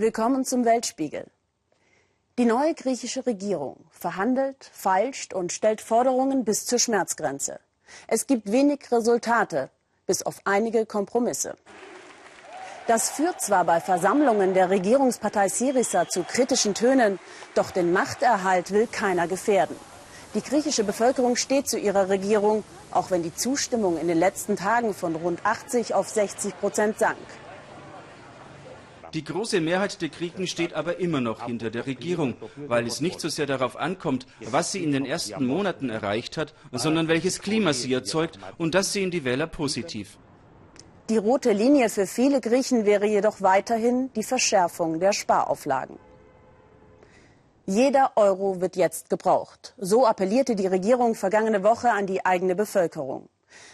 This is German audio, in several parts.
Willkommen zum Weltspiegel. Die neue griechische Regierung verhandelt, feilscht und stellt Forderungen bis zur Schmerzgrenze. Es gibt wenig Resultate, bis auf einige Kompromisse. Das führt zwar bei Versammlungen der Regierungspartei Syriza zu kritischen Tönen, doch den Machterhalt will keiner gefährden. Die griechische Bevölkerung steht zu ihrer Regierung, auch wenn die Zustimmung in den letzten Tagen von rund 80 auf 60 Prozent sank. Die große Mehrheit der Griechen steht aber immer noch hinter der Regierung, weil es nicht so sehr darauf ankommt, was sie in den ersten Monaten erreicht hat, sondern welches Klima sie erzeugt, und das sehen die Wähler positiv. Die rote Linie für viele Griechen wäre jedoch weiterhin die Verschärfung der Sparauflagen. Jeder Euro wird jetzt gebraucht. So appellierte die Regierung vergangene Woche an die eigene Bevölkerung.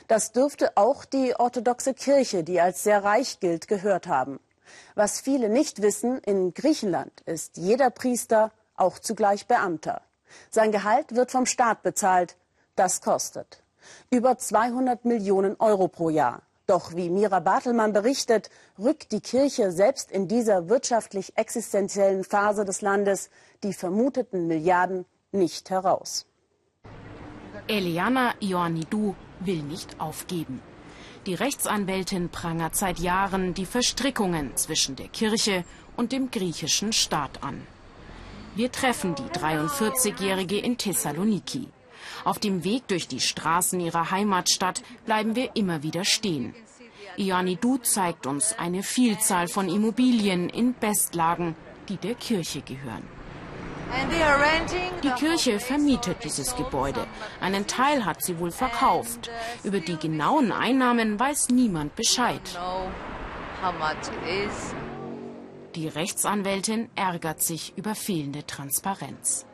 Das dürfte auch die orthodoxe Kirche, die als sehr reich gilt, gehört haben. Was viele nicht wissen, in Griechenland ist jeder Priester auch zugleich Beamter. Sein Gehalt wird vom Staat bezahlt. Das kostet über 200 Millionen Euro pro Jahr. Doch wie Mira Bartelmann berichtet, rückt die Kirche selbst in dieser wirtschaftlich existenziellen Phase des Landes die vermuteten Milliarden nicht heraus. Eliana Ioannidou will nicht aufgeben. Die Rechtsanwältin prangert seit Jahren die Verstrickungen zwischen der Kirche und dem griechischen Staat an. Wir treffen die 43-Jährige in Thessaloniki. Auf dem Weg durch die Straßen ihrer Heimatstadt bleiben wir immer wieder stehen. Ioannidou zeigt uns eine Vielzahl von Immobilien in Bestlagen, die der Kirche gehören. Die Kirche vermietet dieses Gebäude. Einen Teil hat sie wohl verkauft. Über die genauen Einnahmen weiß niemand Bescheid. Die Rechtsanwältin ärgert sich über fehlende Transparenz.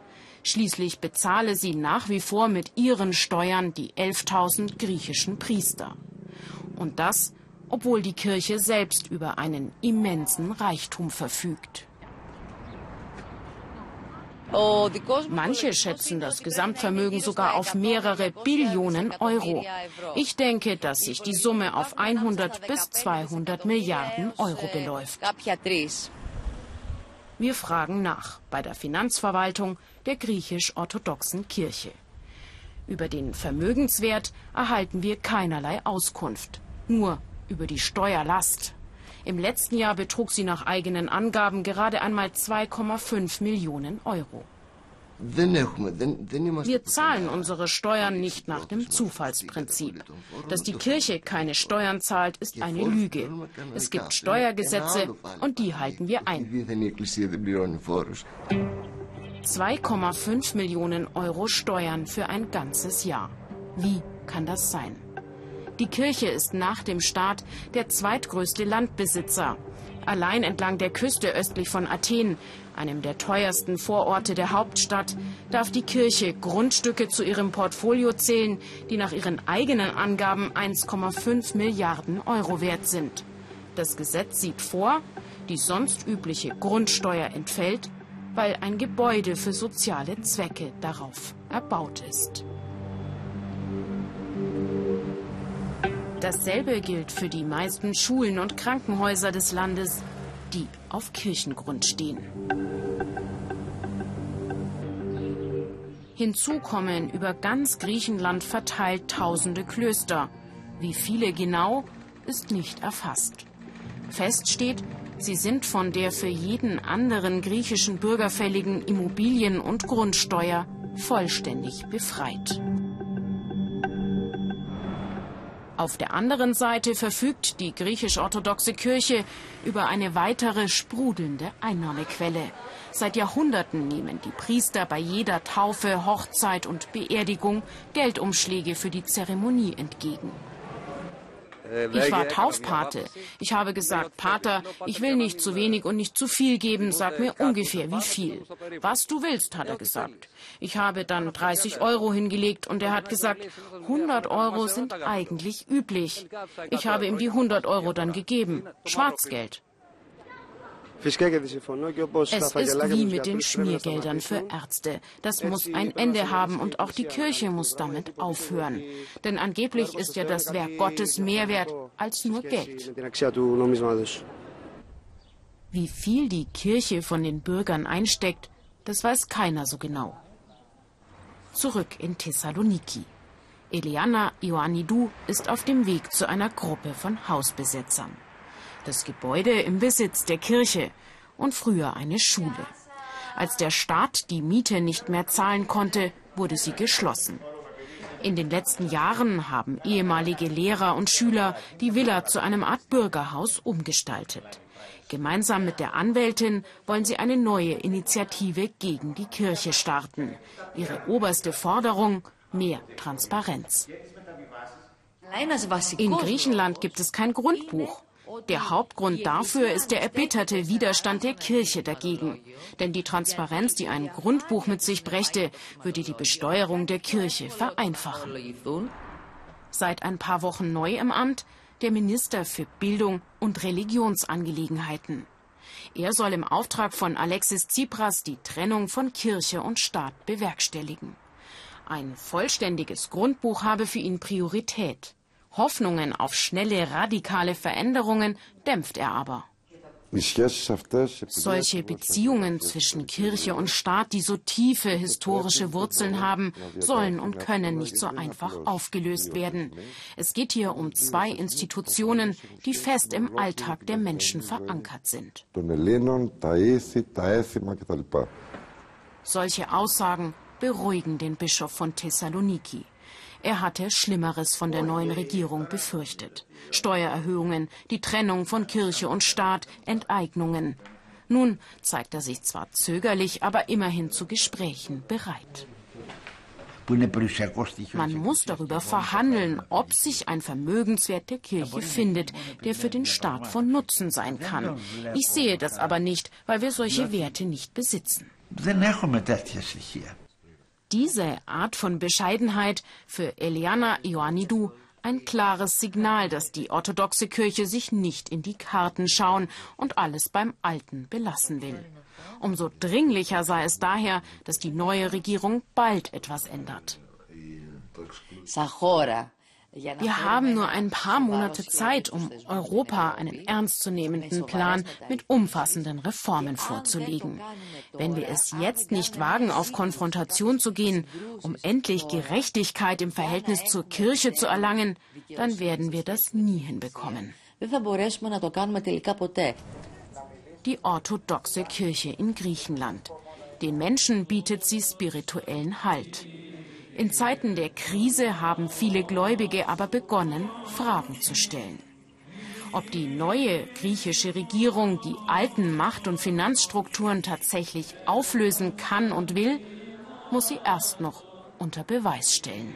Schließlich bezahle sie nach wie vor mit ihren Steuern die 11.000 griechischen Priester. Und das, obwohl die Kirche selbst über einen immensen Reichtum verfügt. Manche schätzen das Gesamtvermögen sogar auf mehrere Billionen Euro. Ich denke, dass sich die Summe auf 100 bis 200 Milliarden Euro beläuft. Wir fragen nach bei der Finanzverwaltung der griechisch-orthodoxen Kirche. Über den Vermögenswert erhalten wir keinerlei Auskunft, nur über die Steuerlast. Im letzten Jahr betrug sie nach eigenen Angaben gerade einmal 2,5 Millionen Euro. Wir zahlen unsere Steuern nicht nach dem Zufallsprinzip. Dass die Kirche keine Steuern zahlt, ist eine Lüge. Es gibt Steuergesetze und die halten wir ein. 2,5 Millionen Euro Steuern für ein ganzes Jahr. Wie kann das sein? Die Kirche ist nach dem Staat der zweitgrößte Landbesitzer. Allein entlang der Küste östlich von Athen, einem der teuersten Vororte der Hauptstadt, darf die Kirche Grundstücke zu ihrem Portfolio zählen, die nach ihren eigenen Angaben 1,5 Milliarden Euro wert sind. Das Gesetz sieht vor, die sonst übliche Grundsteuer entfällt, weil ein Gebäude für soziale Zwecke darauf erbaut ist. Dasselbe gilt für die meisten Schulen und Krankenhäuser des Landes, die auf Kirchengrund stehen. Hinzu kommen über ganz Griechenland verteilt tausende Klöster. Wie viele genau, ist nicht erfasst. Fest steht, sie sind von der für jeden anderen griechischen Bürger fälligen Immobilien- und Grundsteuer vollständig befreit. Auf der anderen Seite verfügt die griechisch-orthodoxe Kirche über eine weitere sprudelnde Einnahmequelle. Seit Jahrhunderten nehmen die Priester bei jeder Taufe, Hochzeit und Beerdigung Geldumschläge für die Zeremonie entgegen. Ich war Taufpate. Ich habe gesagt, Pater, ich will nicht zu wenig und nicht zu viel geben, sag mir ungefähr wie viel. Was du willst, hat er gesagt. Ich habe dann 30 Euro hingelegt und er hat gesagt, 100 Euro sind eigentlich üblich. Ich habe ihm die 100 Euro dann gegeben. Schwarzgeld. Es ist wie mit den Schmiergeldern für Ärzte. Das muss ein Ende haben und auch die Kirche muss damit aufhören. Denn angeblich ist ja das Werk Gottes mehr wert als nur Geld. Wie viel die Kirche von den Bürgern einsteckt, das weiß keiner so genau. Zurück in Thessaloniki. Eliana Ioannidou ist auf dem Weg zu einer Gruppe von Hausbesetzern. Das Gebäude im Besitz der Kirche und früher eine Schule. Als der Staat die Miete nicht mehr zahlen konnte, wurde sie geschlossen. In den letzten Jahren haben ehemalige Lehrer und Schüler die Villa zu einem Art Bürgerhaus umgestaltet. Gemeinsam mit der Anwältin wollen sie eine neue Initiative gegen die Kirche starten. Ihre oberste Forderung mehr Transparenz. In Griechenland gibt es kein Grundbuch. Der Hauptgrund dafür ist der erbitterte Widerstand der Kirche dagegen. Denn die Transparenz, die ein Grundbuch mit sich brächte, würde die Besteuerung der Kirche vereinfachen. Seit ein paar Wochen neu im Amt der Minister für Bildung und Religionsangelegenheiten. Er soll im Auftrag von Alexis Tsipras die Trennung von Kirche und Staat bewerkstelligen. Ein vollständiges Grundbuch habe für ihn Priorität. Hoffnungen auf schnelle, radikale Veränderungen dämpft er aber. Solche Beziehungen zwischen Kirche und Staat, die so tiefe historische Wurzeln haben, sollen und können nicht so einfach aufgelöst werden. Es geht hier um zwei Institutionen, die fest im Alltag der Menschen verankert sind. Solche Aussagen beruhigen den Bischof von Thessaloniki. Er hatte Schlimmeres von der neuen Regierung befürchtet. Steuererhöhungen, die Trennung von Kirche und Staat, Enteignungen. Nun zeigt er sich zwar zögerlich, aber immerhin zu Gesprächen bereit. Man muss darüber verhandeln, ob sich ein Vermögenswert der Kirche findet, der für den Staat von Nutzen sein kann. Ich sehe das aber nicht, weil wir solche Werte nicht besitzen. Diese Art von Bescheidenheit für Eliana Ioannidou ein klares Signal, dass die orthodoxe Kirche sich nicht in die Karten schauen und alles beim Alten belassen will. Umso dringlicher sei es daher, dass die neue Regierung bald etwas ändert. Wir haben nur ein paar Monate Zeit, um Europa einen ernstzunehmenden Plan mit umfassenden Reformen vorzulegen. Wenn wir es jetzt nicht wagen, auf Konfrontation zu gehen, um endlich Gerechtigkeit im Verhältnis zur Kirche zu erlangen, dann werden wir das nie hinbekommen. Die orthodoxe Kirche in Griechenland. Den Menschen bietet sie spirituellen Halt. In Zeiten der Krise haben viele Gläubige aber begonnen, Fragen zu stellen. Ob die neue griechische Regierung die alten Macht- und Finanzstrukturen tatsächlich auflösen kann und will, muss sie erst noch unter Beweis stellen.